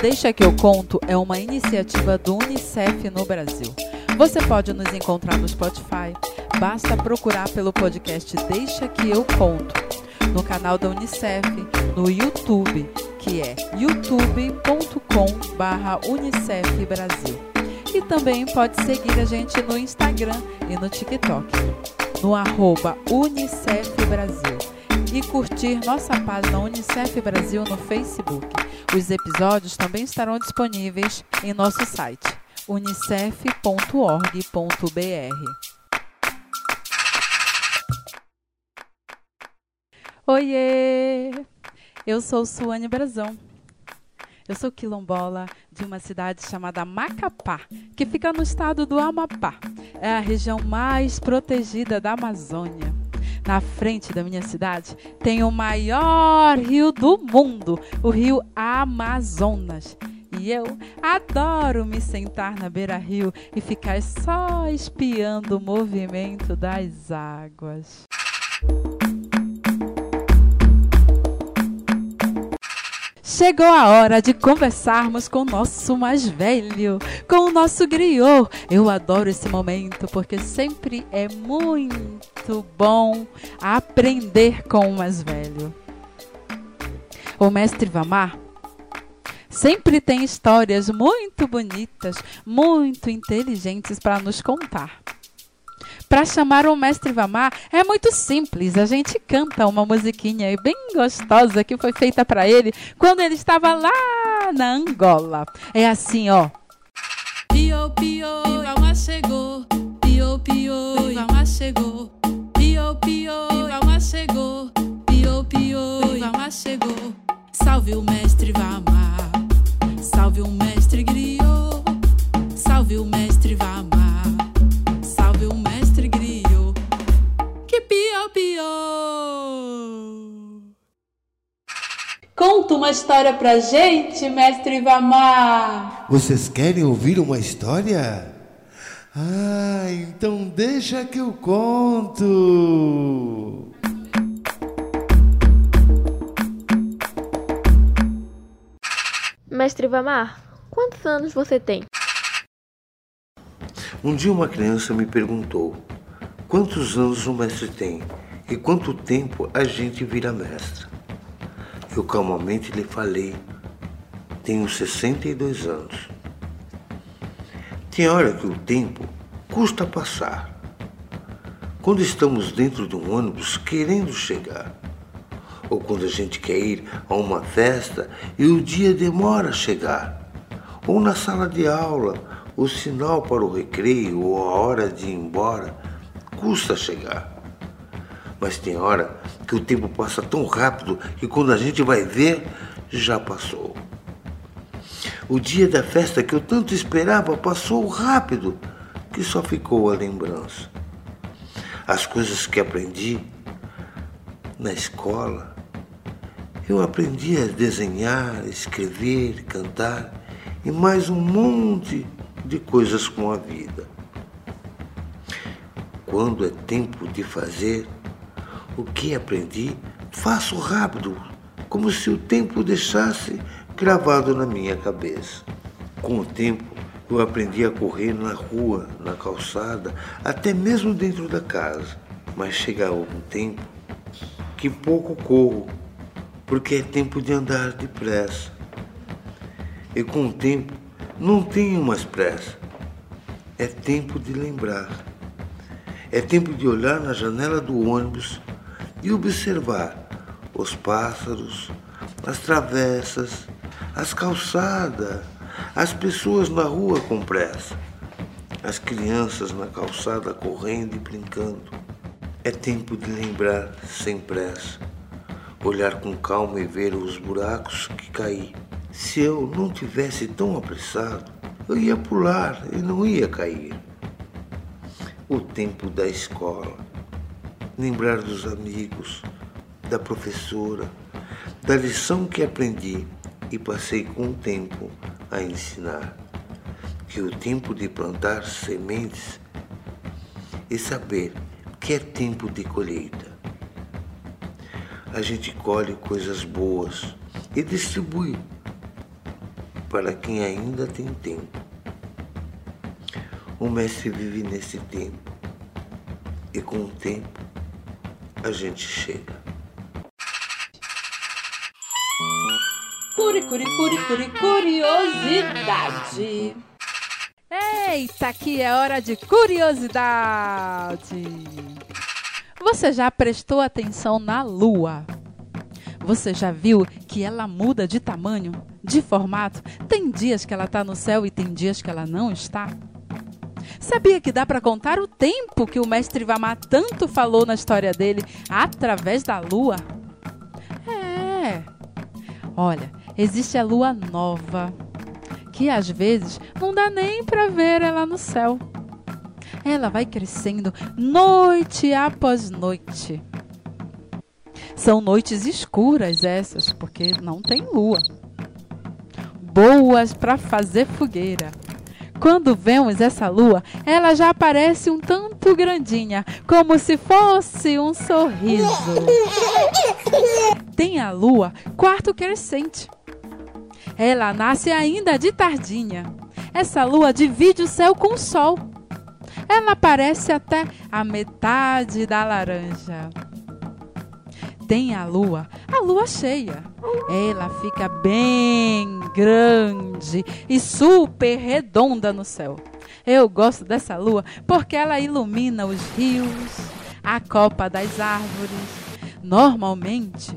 Deixa que eu conto é uma iniciativa do UNICEF no Brasil. Você pode nos encontrar no Spotify. Basta procurar pelo podcast Deixa que eu conto no canal da Unicef, no YouTube, que é youtube.com/unicef Brasil. E também pode seguir a gente no Instagram e no TikTok, no arroba Unicef Brasil. E curtir nossa página Unicef Brasil no Facebook. Os episódios também estarão disponíveis em nosso site unicef.org.br. Oiê! Eu sou Suane Brazão. Eu sou quilombola de uma cidade chamada Macapá, que fica no estado do Amapá. É a região mais protegida da Amazônia. Na frente da minha cidade tem o maior rio do mundo, o rio Amazonas. E eu adoro me sentar na beira-rio e ficar só espiando o movimento das águas. Chegou a hora de conversarmos com o nosso mais velho, com o nosso griot. Eu adoro esse momento porque sempre é muito bom aprender com o mais velho. O mestre Vamar sempre tem histórias muito bonitas, muito inteligentes para nos contar. Para chamar o mestre Vamar é muito simples. A gente canta uma musiquinha bem gostosa que foi feita para ele quando ele estava lá na Angola. É assim, ó. Pio, pio, Vamar chegou. Pio, pio, Vamar chegou. Pio, pio, Vamar chegou. Pio, pio, Vamar chegou. Salve o mestre Vamar. Uma história pra gente, mestre Vamar. Vocês querem ouvir uma história? Ah, então deixa que eu conto. Mestre Vamar, quantos anos você tem? Um dia uma criança me perguntou: quantos anos o mestre tem e quanto tempo a gente vira mestre? Eu calmamente lhe falei: tenho 62 anos. Tem hora que o tempo custa passar. Quando estamos dentro de um ônibus querendo chegar, ou quando a gente quer ir a uma festa e o dia demora a chegar, ou na sala de aula, o sinal para o recreio ou a hora de ir embora custa chegar. Mas tem hora que o tempo passa tão rápido que quando a gente vai ver, já passou. O dia da festa que eu tanto esperava passou rápido, que só ficou a lembrança. As coisas que aprendi na escola, eu aprendi a desenhar, escrever, cantar e mais um monte de coisas com a vida. Quando é tempo de fazer o que aprendi, faço rápido, como se o tempo deixasse gravado na minha cabeça. Com o tempo, eu aprendi a correr na rua, na calçada, até mesmo dentro da casa. Mas chega um tempo que pouco corro, porque é tempo de andar depressa. E com o tempo, não tenho mais pressa. É tempo de lembrar. É tempo de olhar na janela do ônibus e observar os pássaros, as travessas, as calçadas, as pessoas na rua com pressa, as crianças na calçada correndo e brincando. É tempo de lembrar sem pressa, olhar com calma e ver os buracos que caí. Se eu não tivesse tão apressado, eu ia pular e não ia cair. O tempo da escola, lembrar dos amigos, da professora, da lição que aprendi e passei com o tempo a ensinar. Que o tempo de plantar sementes e saber que é tempo de colheita. A gente colhe coisas boas e distribui para quem ainda tem tempo. O mestre vive nesse tempo e com o tempo a gente chega. Curi, curi, curi, curi, curiosidade. Eita, aqui é hora de curiosidade. Você já prestou atenção na Lua? Você já viu que ela muda de tamanho, de formato? Tem dias que ela está no céu e tem dias que ela não está? Sabia que dá para contar o tempo que o mestre Vamá tanto falou na história dele através da lua? É. Olha, existe a lua nova, que às vezes não dá nem para ver ela no céu. Ela vai crescendo noite após noite. São noites escuras essas, porque não tem lua. Boas para fazer fogueira. Quando vemos essa lua, ela já aparece um tanto grandinha, como se fosse um sorriso. Tem a lua quarto crescente. Ela nasce ainda de tardinha. Essa lua divide o céu com o sol. Ela aparece até a metade da laranja. Tem a lua, a lua cheia. Ela fica bem grande e super redonda no céu. Eu gosto dessa lua porque ela ilumina os rios, a copa das árvores. Normalmente,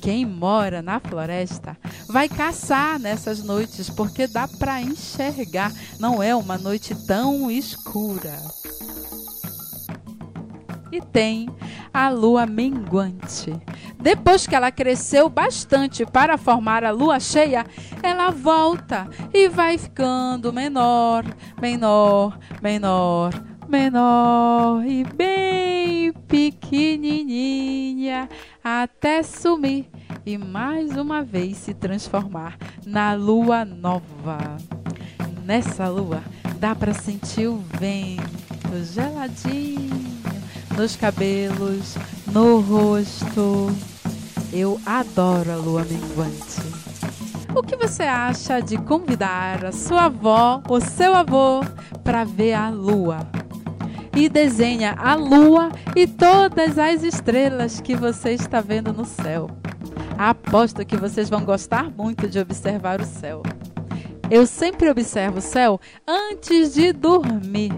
quem mora na floresta vai caçar nessas noites porque dá para enxergar. Não é uma noite tão escura. E tem a lua minguante. Depois que ela cresceu bastante para formar a lua cheia, ela volta e vai ficando menor, menor, menor, menor e bem pequenininha até sumir e mais uma vez se transformar na lua nova. Nessa lua dá para sentir o vento geladinho nos cabelos, no rosto. Eu adoro a lua minguante. O que você acha de convidar a sua avó ou seu avô para ver a lua? E desenha a lua e todas as estrelas que você está vendo no céu. Aposto que vocês vão gostar muito de observar o céu. Eu sempre observo o céu antes de dormir.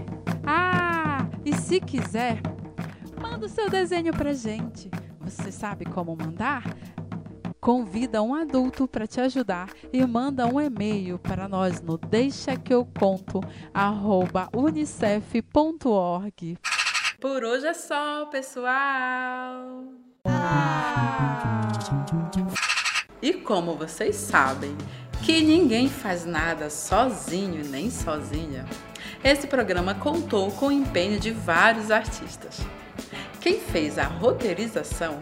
Ah, e se quiser, manda o seu desenho pra gente. Você sabe como mandar? Convida um adulto para te ajudar e manda um e-mail para nós no deixa que eu conto unicef.org. Por hoje é só, pessoal. Ah. E como vocês sabem que ninguém faz nada sozinho nem sozinha, esse programa contou com o empenho de vários artistas. Quem fez a roteirização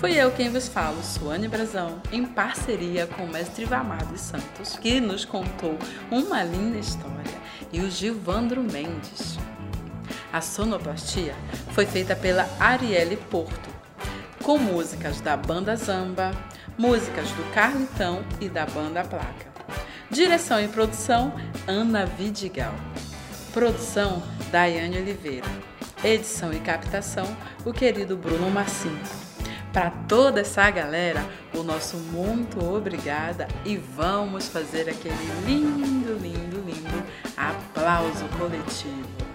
foi eu quem vos falo, Suane Brazão, em parceria com o mestre Vamado Santos, que nos contou uma linda história, e o Gilvandro Mendes. A sonoplastia foi feita pela Arielle Porto, com músicas da banda Zamba, músicas do Carlitão e da banda Placa. Direção e produção Ana Vidigal. Produção Daiane Oliveira. Edição e captação o querido Bruno Massinho. Para toda essa galera, o nosso muito obrigada e vamos fazer aquele lindo, lindo, lindo aplauso coletivo.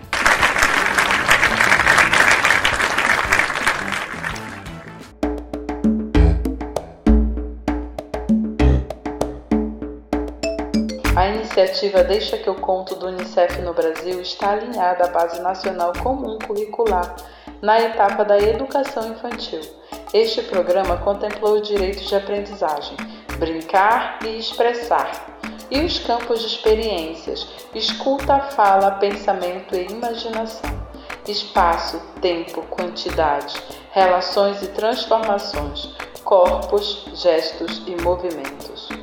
Iniciativa Deixa que eu conto do Unicef no Brasil está alinhada à Base Nacional Comum Curricular na etapa da educação infantil. Este programa contemplou os direitos de aprendizagem, brincar e expressar, e os campos de experiências, escuta, fala, pensamento e imaginação. Espaço, tempo, quantidade, relações e transformações, corpos, gestos e movimentos.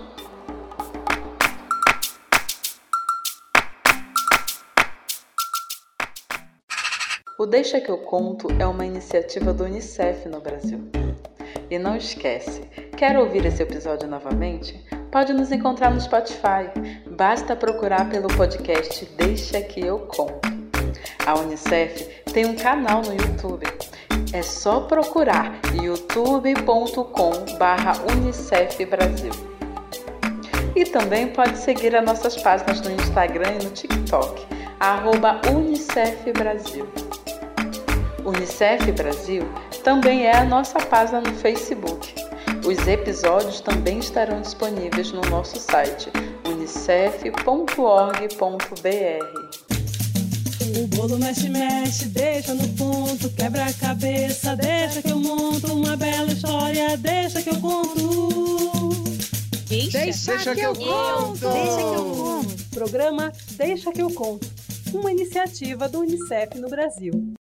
O Deixa que eu conto é uma iniciativa do UNICEF no Brasil. E não esquece, quer ouvir esse episódio novamente? Pode nos encontrar no Spotify. Basta procurar pelo podcast Deixa que eu conto. A Unicef tem um canal no YouTube. É só procurar youtube.com/unicef Brasil. E também pode seguir as nossas páginas no Instagram e no TikTok, arroba Unicef Brasil. Unicef Brasil também é a nossa página no Facebook. Os episódios também estarão disponíveis no nosso site unicef.org.br. O bolo mexe, mexe, deixa no ponto, quebra a cabeça, deixa que eu monto uma bela história, deixa que eu conto. Deixa, deixa que, eu conto. Deixa que eu conto. Programa Deixa que eu conto, uma iniciativa do UNICEF no Brasil.